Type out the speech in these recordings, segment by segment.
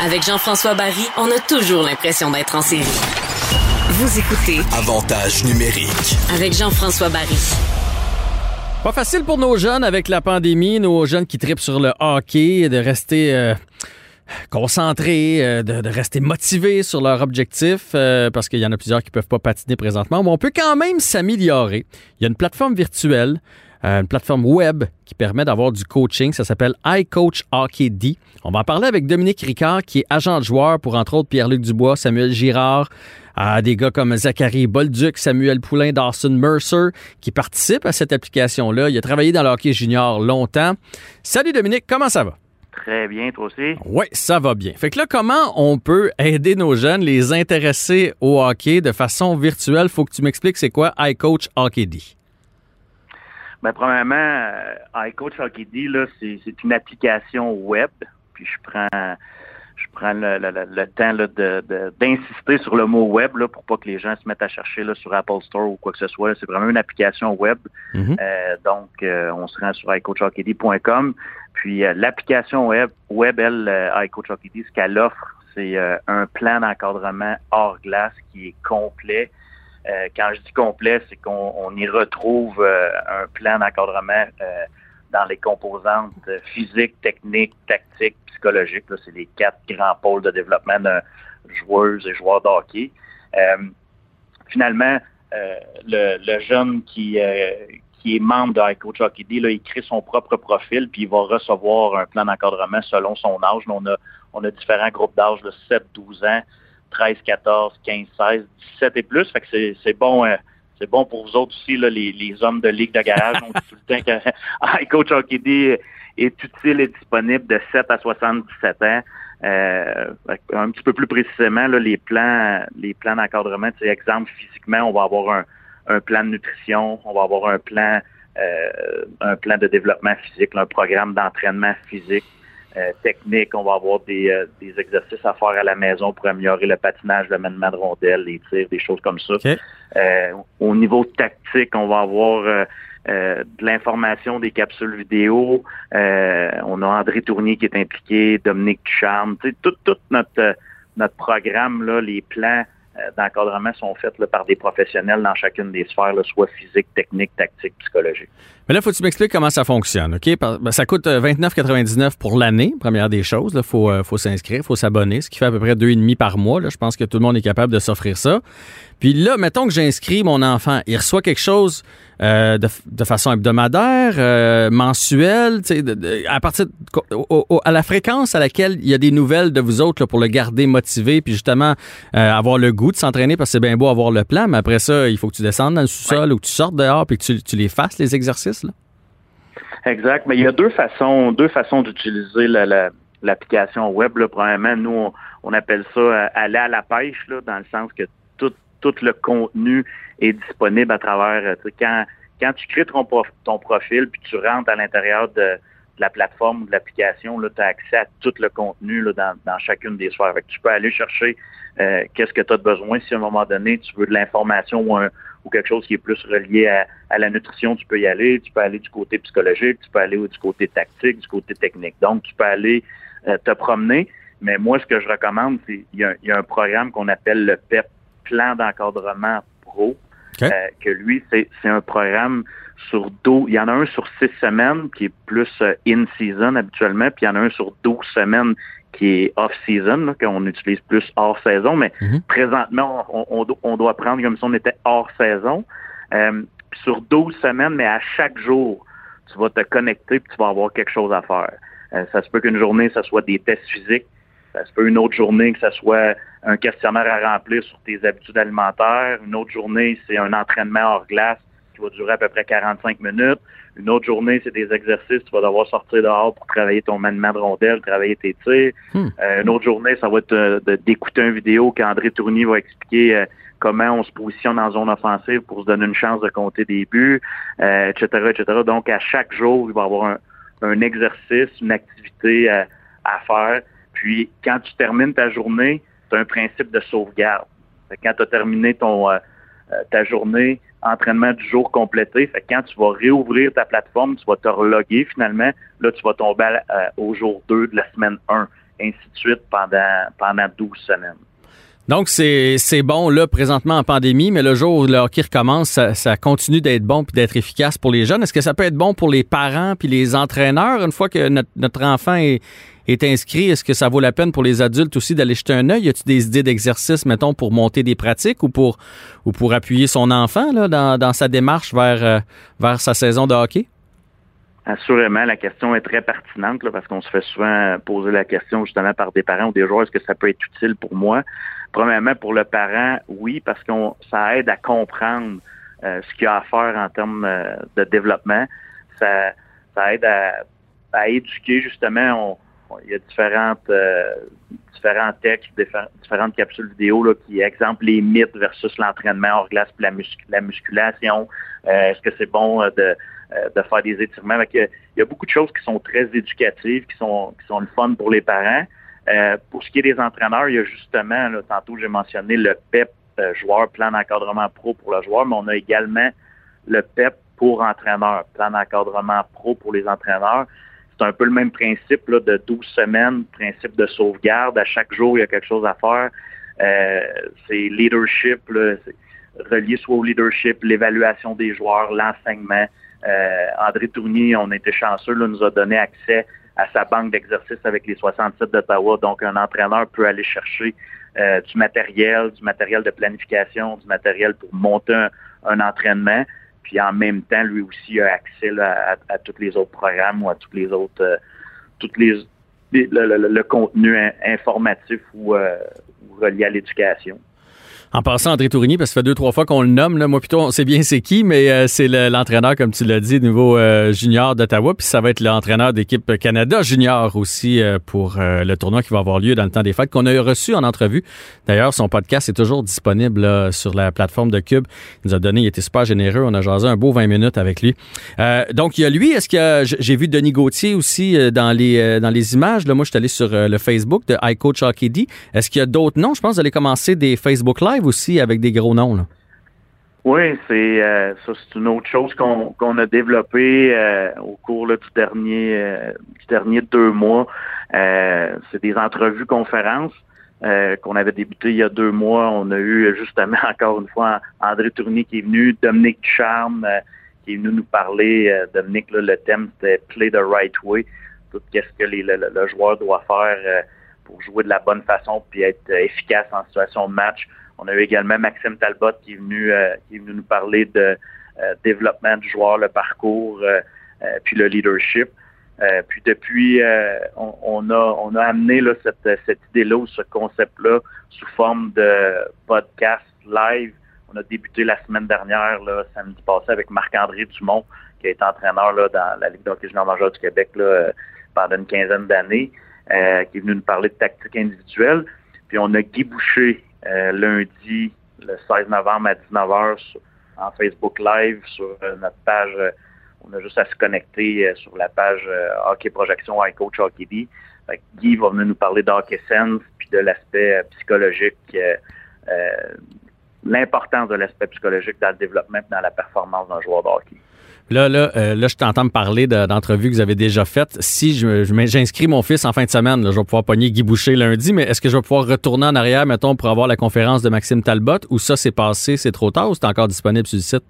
Avec Jean-François Barry, on a toujours l'impression d'être en série. Vous écoutez Avantage numérique. avec Jean-François Barry. Pas facile pour nos jeunes avec la pandémie, nos jeunes qui tripent sur le hockey, de rester euh, concentrés, euh, de, de rester motivés sur leur objectif, euh, parce qu'il y en a plusieurs qui peuvent pas patiner présentement. Mais on peut quand même s'améliorer. Il y a une plateforme virtuelle, euh, une plateforme web qui permet d'avoir du coaching. Ça s'appelle iCoach Hockey D. On va en parler avec Dominique Ricard, qui est agent de joueur pour entre autres Pierre-Luc Dubois, Samuel Girard, à des gars comme Zachary Bolduc, Samuel Poulain, Dawson Mercer, qui participent à cette application-là. Il a travaillé dans le hockey junior longtemps. Salut Dominique, comment ça va? Très bien, toi aussi. Oui, ça va bien. Fait que là, comment on peut aider nos jeunes, les intéresser au hockey de façon virtuelle? Faut que tu m'expliques c'est quoi iCoach Hockey D. Ben, premièrement, euh, iCoach Hockey D, là, c'est, une application web. Puis je prends je prends le, le- le- temps là, de, de- d'insister sur le mot web là, pour pas que les gens se mettent à chercher là, sur Apple Store ou quoi que ce soit. C'est vraiment une application web. Mhm. Euh, donc, euh, on se rend sur iCoachHockeyD.com. Puis euh, l'application web, web elle, euh, iCoachHockeyD, ce qu'elle offre, c'est euh, un plan d'encadrement hors glace qui est complet. Euh, quand je dis complet, c'est qu'on on y retrouve euh, un plan d'encadrement euh, dans les composantes physiques, techniques, tactiques, psychologiques. C'est les quatre grands pôles de développement de joueuses et joueurs de hockey. Finalement, le, jeune qui, est membre de iCoach Hockey D, il crée son propre profil, puis il va recevoir un plan d'encadrement selon son âge. On, a, on a différents groupes d'âge, de 7, 12 ans, 13, 14, 15, 16, 17 et plus. Fait que c'est, bon. euh, c'est bon pour vous autres aussi, là, les, les hommes de ligue de garage. On dit tout le temps que iCoach Hockey D est utile et disponible de 7 à 77 ans. Euh, un petit peu plus précisément, là, les plans, les plans d'encadrement, tu sais, exemple, physiquement, on va avoir un, un plan de nutrition, on va avoir un plan, euh, un plan de développement physique, un programme d'entraînement physique, euh, technique, on va avoir des, euh, des exercices à faire à la maison pour améliorer le patinage, le maniement de rondelles, les tirs, des choses comme ça. Euh, au niveau tactique, on va avoir euh, euh, de l'information des capsules vidéo. Euh, on a André Tournier qui est impliqué, Dominique Ducharme. Tu sais, tout, tout notre, notre programme, là, les plans d'encadrement sont faits là, par des professionnels dans chacune des sphères, soit physique, technique, tactique, psychologique. Mais là, faut que tu m'expliques comment ça fonctionne, OK? Ben, ça coûte euh, 29,99 pour l'année, première des choses. Il faut, euh, faut s'inscrire, faut s'abonner, ce qui fait à peu près 2,5 par mois. Je pense que tout le monde est capable de s'offrir ça. Puis là, mettons que j'inscris mon enfant. Il reçoit quelque chose euh, de, de façon hebdomadaire, euh, mensuelle, de- de- à partir de- au- au- à la fréquence à laquelle il y a des nouvelles de vous autres là, pour le garder motivé, puis justement euh, avoir le goût de s'entraîner parce que c'est bien beau avoir le plan, mais après ça, il faut que tu descendes dans le sous-sol ou que tu sortes dehors puis que tu, tu les fasses, les exercices. Là. Exact. Mais il y a deux façons, deux façons d'utiliser la- la- l'application web. Là. Premièrement, nous, on, on appelle ça euh, aller à la pêche, là, dans le sens que tout, tout le contenu est disponible à travers. euh, Quand, quand tu crées ton, prof- ton profil puis tu rentres à l'intérieur de, la plateforme ou de l'application, tu as accès à tout le contenu dans, chacune des sphères. Tu peux aller chercher euh, qu'est-ce que tu as besoin. Si à un moment donné, tu veux de l'information ou, ou quelque chose qui est plus relié à, la nutrition, tu peux y aller. Tu peux aller du côté psychologique, tu peux aller du côté tactique, du côté technique. Donc, tu peux aller euh, te promener. Mais moi, ce que je recommande, c'est il y, a- il y a un programme qu'on appelle le PEP, Plan d'encadrement pro, euh, que lui, c'est c'est un programme sur 12, il y en a un sur six semaines qui est plus euh, in-season habituellement, puis il y en a un sur 12 semaines qui est off-season, qu'on utilise plus hors saison, mais Mhm. présentement, on, on on doit prendre comme si on était hors saison. Euh, sur 12 semaines, mais à chaque jour, tu vas te connecter puis tu vas avoir quelque chose à faire. Euh, ça se peut qu'une journée, ça soit des tests physiques. Ça se peut une autre journée que ça soit un questionnaire à remplir sur tes habitudes alimentaires. Une autre journée, c'est un entraînement hors glace qui va durer à peu près 45 minutes. Une autre journée, c'est des exercices. Tu vas devoir sortir dehors pour travailler ton maniement de rondelle, travailler tes tirs. Hmm. Euh, une autre journée, ça va être euh, d'écouter une vidéo qu'André Tournier va expliquer euh, comment on se positionne en zone offensive pour se donner une chance de compter des buts, euh, etc., etc. Donc, à chaque jour, il va y avoir un, un exercice, une activité à faire. Puis, quand tu termines ta journée, tu as un principe de sauvegarde. Fait quand tu as terminé ton, euh, euh, ta journée, entraînement du jour complété, fait quand tu vas réouvrir ta plateforme, tu vas te reloguer finalement, là, tu vas tomber euh, au jour 2 de la semaine 1. ainsi de suite pendant, pendant 12 semaines. Donc, c'est bon, là, présentement en pandémie, mais le jour où le recommence, ça, continue d'être bon puis d'être efficace pour les jeunes. Est-ce que ça peut être bon pour les parents puis les entraîneurs une fois que notre, enfant est, est inscrit? Est-ce que ça vaut la peine pour les adultes aussi d'aller jeter un œil? Y a-t-il des idées d'exercice, mettons, pour monter des pratiques ou pour, ou pour appuyer son enfant là, dans, dans sa démarche vers, euh, vers sa saison de hockey? Assurément, la question est très pertinente là, parce qu'on se fait souvent poser la question justement par des parents ou des joueurs, est-ce que ça peut être utile pour moi? Premièrement, pour le parent, oui, parce que ça aide à comprendre euh, ce qu'il y a à faire en termes euh, de développement. Ça, ça aide à, à éduquer justement. Il y a différentes euh, différents textes, différentes capsules vidéo là, qui exemple les mythes versus l'entraînement hors glace la, la musculation. Est-ce que c'est bon de, de faire des étirements? il y a beaucoup de choses qui sont très éducatives, qui sont qui sont le fun pour les parents. Euh, pour ce qui est des entraîneurs, il y a justement, là, tantôt j'ai mentionné le PEP euh, joueur, plan d'encadrement pro pour le joueur, mais on a également le PEP pour entraîneur, plan d'encadrement pro pour les entraîneurs. C'est un peu le même principe là, de 12 semaines, principe de sauvegarde. À chaque jour, il y a quelque chose à faire. Euh, c'est leadership, là, relié soit au leadership, l'évaluation des joueurs, l'enseignement. André Tournier, on été chanceux, là, nous a donné accès à sa banque d'exercice avec les 67 d'Ottawa. Donc, un entraîneur peut aller chercher euh, du matériel, du matériel de planification, du matériel pour monter un, entraînement. Puis en même temps, lui aussi a accès à, tous les autres programmes ou à tous les autres, euh, toutes les, le, contenu informatif euh, ou relié à l'éducation. En passant, André Tourigny, parce que ça fait deux, trois fois qu'on le nomme. Moi, plutôt, on sait bien c'est qui, mais euh, c'est l'entraîneur, comme tu l'as dit, nouveau euh, junior d'Ottawa. Puis ça va être l'entraîneur d'équipe Canada junior aussi euh, pour le tournoi qui va avoir lieu dans le temps des fêtes, qu'on a reçu en entrevue. D'ailleurs, son podcast est toujours disponible sur la plateforme de Cube. Il nous a donné, il était super généreux. On a jasé un beau 20 minutes avec lui. donc, il y a lui. Est-ce que j'ai vu Denis Gauthier aussi dans les dans les images? Là, moi, je suis allé sur le Facebook de iCoach Hockey Est-ce qu'il y a d'autres noms? Je pense que vous allez commencer des Facebook Live aussi avec des gros noms. Oui, c'est euh, ça, c'est une autre chose qu'on a développé euh, au cours du dernier euh, du dernier deux mois. c'est des entrevues conférences qu'on avait débuté il y a deux mois. On a eu justement encore une fois André Tournier qui est venu, Dominique Charme qui est venu nous parler. Dominique, le thème c'était Play the right way. Tout qu'est-ce que le, joueur doit faire pour jouer de la bonne façon puis être efficace en situation de match. On a eu également Maxime Talbot qui est venu, euh, qui est venu nous parler de euh, développement du joueur, le parcours, euh, puis le leadership. puis depuis, on, a, on a amené là, cette, cette idée-là ou ce concept-là sous forme de podcast live. On a débuté la semaine dernière, là, samedi passé, avec Marc-André Dumont, qui a été entraîneur là, dans la Ligue d'hockey junior majeur du Québec là, pendant une quinzaine d'années, qui est venu nous parler de tactique individuelle. Puis on a Guy Boucher, euh, lundi, le 16 novembre à 19h en Facebook Live sur euh, notre page. Euh, on a juste à se connecter sur la page Hockey Projection iCoach Hockey D. Guy va venir nous parler d'Hockey Sense puis de l'aspect psychologique, l'importance de l'aspect psychologique dans le développement et dans la performance d'un joueur de hockey. Là, là, euh, là, je t'entends me parler d'entrevues que vous avez déjà faites. Si je, j'inscris mon fils en fin de semaine, je vais pouvoir pogner Guy Boucher lundi, mais est-ce que je vais pouvoir retourner en arrière, mettons, pour avoir la conférence de Maxime Talbot, ou ça, c'est passé, c'est trop tard, ou c'est encore disponible sur le site?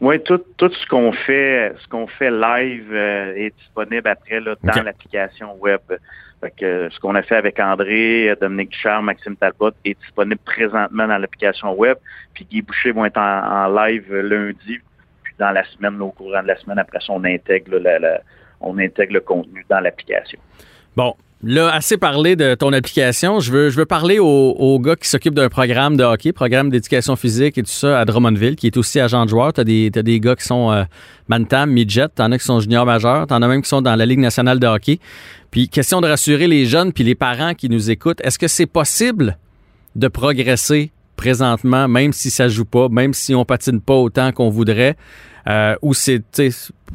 Oui, tout, tout ce qu'on fait, ce qu'on fait live euh, est disponible après là, dans l'application web. Fait que, ce qu'on a fait avec André, Dominique Ducharme, Maxime Talbot est disponible présentement dans l'application web. Puis Guy Boucher va être en live lundi dans la semaine, au courant de la semaine, après ça, on intègre, on intègre le contenu dans l'application. Bon, Là, assez parlé de ton application. Je veux, je veux parler aux, gars qui s'occupent d'un programme de hockey, programme d'éducation physique et tout ça à Drummondville, qui est aussi agent de joueur. Tu as des, des gars qui sont euh, Bantam, Midget, t'en as qui sont juniors majeurs, t'en as même qui sont dans la Ligue nationale de hockey. Puis, question de rassurer les jeunes puis les parents qui nous écoutent, est-ce que c'est possible de progresser présentement, même si ça joue pas, même si on patine pas autant qu'on voudrait, euh, ou c'est,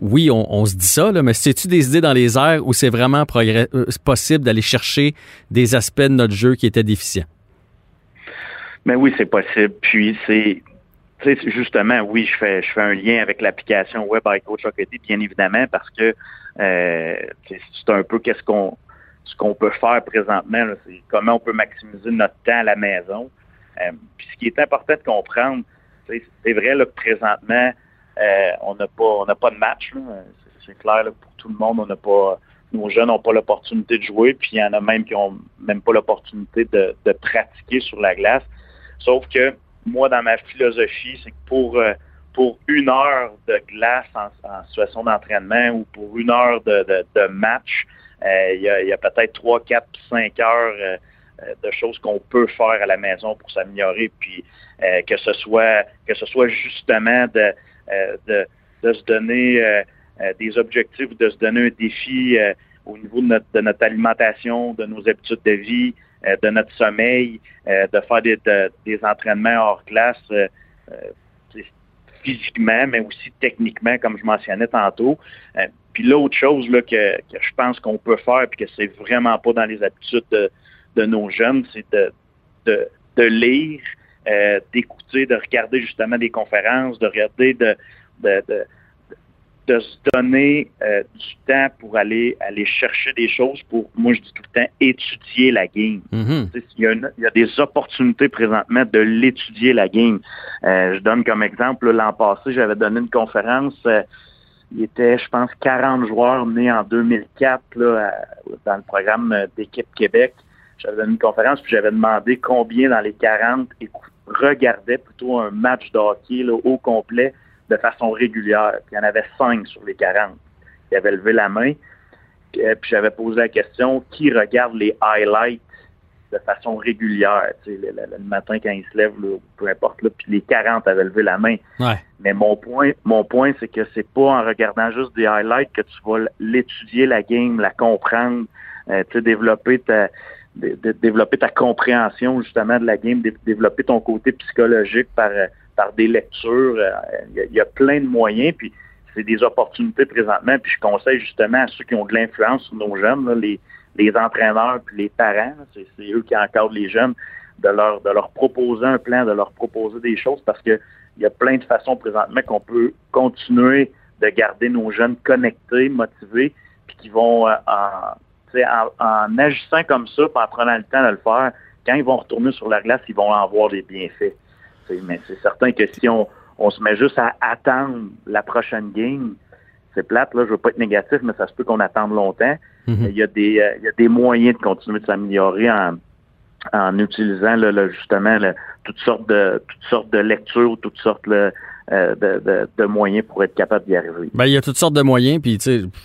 oui, on, se dit ça, mais c'est-tu des idées dans les airs où c'est vraiment euh, possible d'aller chercher des aspects de notre jeu qui étaient déficients? Mais oui, c'est possible. Puis c'est, justement, oui, je fais, je fais un lien avec l'application Web Coach bien évidemment, parce que euh, c'est un peu qu'est-ce qu'on ce qu'on peut faire présentement, c'est comment on peut maximiser notre temps à la maison. Euh, puis ce qui est important de comprendre, c'est vrai là, que présentement, euh, on n'a pas on n'a pas de match. C'est clair pour tout le monde, on n'a pas nos jeunes n'ont pas l'opportunité de jouer, puis il y en a même qui n'ont même pas l'opportunité de, pratiquer sur la glace. Sauf que moi, dans ma philosophie, c'est que pour, euh, pour une heure de glace en, situation d'entraînement ou pour une heure de, match, il y a, peut-être trois, quatre, cinq heures de choses qu'on peut faire à la maison pour s'améliorer, puis que ce soit que ce soit justement de, de, se donner des objectifs, de se donner un défi au niveau de notre, de notre, alimentation, de nos habitudes de vie, de notre sommeil, de faire des, des entraînements hors classe physiquement, mais aussi techniquement, comme je mentionnais tantôt. Euh, puis l'autre chose là, que, je pense qu'on peut faire, puis que c'est vraiment pas dans les habitudes de, nos jeunes, c'est de, de, lire, euh, d'écouter, de regarder justement des conférences, de regarder de, de, de se donner euh, du temps pour aller aller chercher des choses, pour, moi je dis tout le temps, étudier la game. Mm-hmm. il, y a des opportunités présentement de l'étudier la game. Euh, je donne comme exemple, l'an passé, j'avais donné une conférence, il était, je pense, 40 joueurs nés en 2004 là, dans le programme d'équipe Québec. J'avais donné une conférence, puis j'avais demandé combien dans les 40 regardaient plutôt un match de hockey là, au complet de façon régulière. Puis il y en avait cinq sur les 40 qui avaient levé la main. Euh, puis j'avais posé la question qui regarde les highlights de façon régulière, tu sais, le, matin quand ils se lèvent, peu importe, là, puis les 40 avaient levé la main. Mais mon point, mon point, c'est que c'est pas en regardant juste des highlights que tu vas l'étudier la game, la comprendre, euh, tu sais, développer ta développer ta compréhension justement de la game, développer ton côté psychologique par euh, par des lectures. Il euh, y, a plein de moyens, puis c'est des opportunités présentement. Puis je conseille justement à ceux qui ont de l'influence sur nos jeunes, les, les entraîneurs puis les parents, c'est eux qui encadrent les jeunes, de leur, de leur proposer un plan, de leur proposer des choses parce que il y a plein de façons présentement qu'on peut continuer de garder nos jeunes connectés, motivés, puis qui vont euh, en, en, agissant comme ça, en prenant le temps de le faire, quand ils vont retourner sur la glace, ils vont en voir des bienfaits. Mais c'est certain que si on, se met juste à attendre la prochaine game, c'est plate, là, je veux pas être négatif, mais ça se peut qu'on attende longtemps. Mm-hmm. Il, y a des, euh, il y a des moyens de continuer de s'améliorer en, en utilisant là, justement toutes sortes de toutes sortes de lectures, toutes sortes euh, de, moyens pour être capable d'y arriver. Ben, il y a toutes sortes de moyens, puis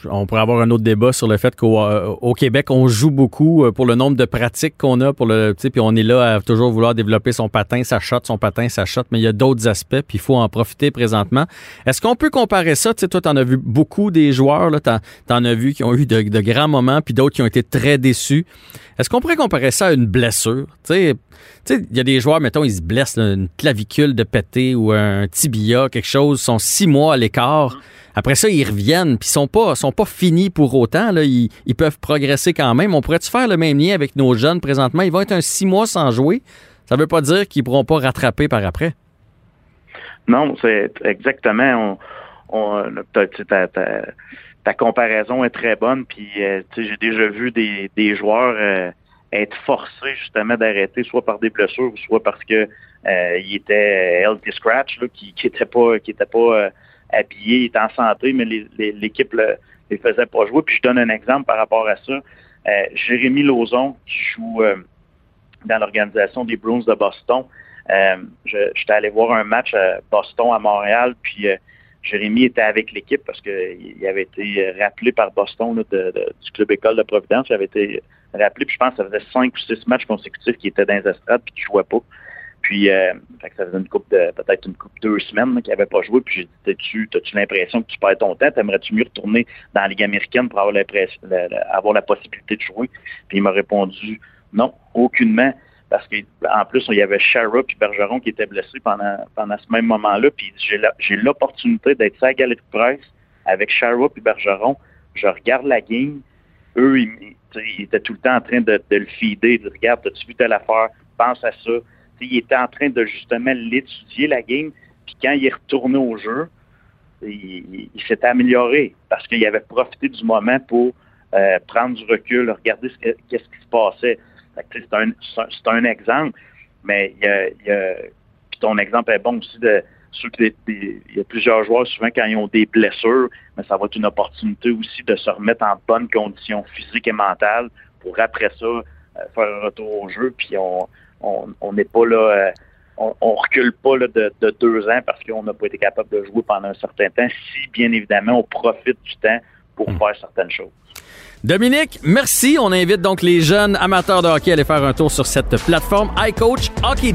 on pourrait avoir un autre débat sur le fait qu'au euh, Québec, on joue beaucoup euh, pour le nombre de pratiques qu'on a, pour le, puis on est là à toujours vouloir développer son patin, sa shot, son patin, sa shot, mais il y a d'autres aspects, puis il faut en profiter présentement. Est-ce qu'on peut comparer ça? Tu sais, toi, tu en as vu beaucoup des joueurs, tu en, as vu qui ont eu de grands moments, puis d'autres qui ont été très déçus. Est-ce qu'on pourrait comparer ça à une blessure? Tu sais, il y a des joueurs, mettons, ils se blessent, une clavicule de pété ou un tibia, quelque chose, sont six mois à l'écart. Après ça, ils reviennent, puis ils sont pas, sont pas finis pour autant. Là. Ils, peuvent progresser quand même. On pourrait-tu faire le même lien avec nos jeunes présentement? Ils vont être un six mois sans jouer. Ça veut pas dire qu'ils pourront pas rattraper par après. Non, c'est exactement. On, ta, comparaison est très bonne. Puis, euh, j'ai déjà vu des, joueurs euh, être forcés justement d'arrêter, soit par des blessures, soit parce que euh, il était healthy scratch, là, qui, qui était pas, pas habillé, il était en santé, mais l'équipe ne les faisait pas jouer. Puis je donne un exemple par rapport à ça. Jérémy Lauzon, qui joue dans l'organisation des Bruins de Boston, j'étais allé voir un match à Boston à Montréal, puis Jérémy était avec l'équipe parce qu'il avait été rappelé par Boston du club école de Providence. Il avait été rappelé, puis je pense que ça faisait cinq ou six matchs consécutifs qui étaient dans les estrades puis qui ne jouait pas. Puis euh, ça faisait une coupe de peut-être une coupe deux semaines qu'il n'avait pas joué. Puis j'ai dit tu as-tu l'impression que tu perds ton temps? T'aimerais-tu mieux retourner dans la Ligue américaine pour avoir l'impression avoir la possibilité de jouer? Puis il m'a répondu non, aucunement parce qu'en plus, il y avait Shara et Bergeron qui étaient blessés pendant, pendant ce même moment-là. Puis j'ai l'opportunité d'être à la galerie de avec Shara et Bergeron. Je regarde la game. Eux, ils, étaient tout le temps en train de, le feeder, de regarde, as-tu vu telle affaire? Pense à ça. il était en train de justement l'étudier, la game. Puis quand il est retourné au jeu, il, s'était amélioré parce qu'il avait profité du moment pour euh, prendre du recul, regarder ce qu'est-ce qui se passait. C'est un, un exemple, mais il ton exemple est bon aussi de il y a plusieurs joueurs souvent quand ils ont des blessures, mais ça va être une opportunité aussi de se remettre en bonne condition physique et mentale pour après ça euh, faire un retour au jeu. Puis on on n'est pas là. Euh, on, on, recule pas là, de, de, deux ans parce qu'on n'a pas été capable de jouer pendant un certain temps, si bien évidemment on profite du temps pour hmm. faire certaines choses. Dominique, merci. On invite donc les jeunes amateurs de hockey à aller faire un tour sur cette plateforme iCoach Hockey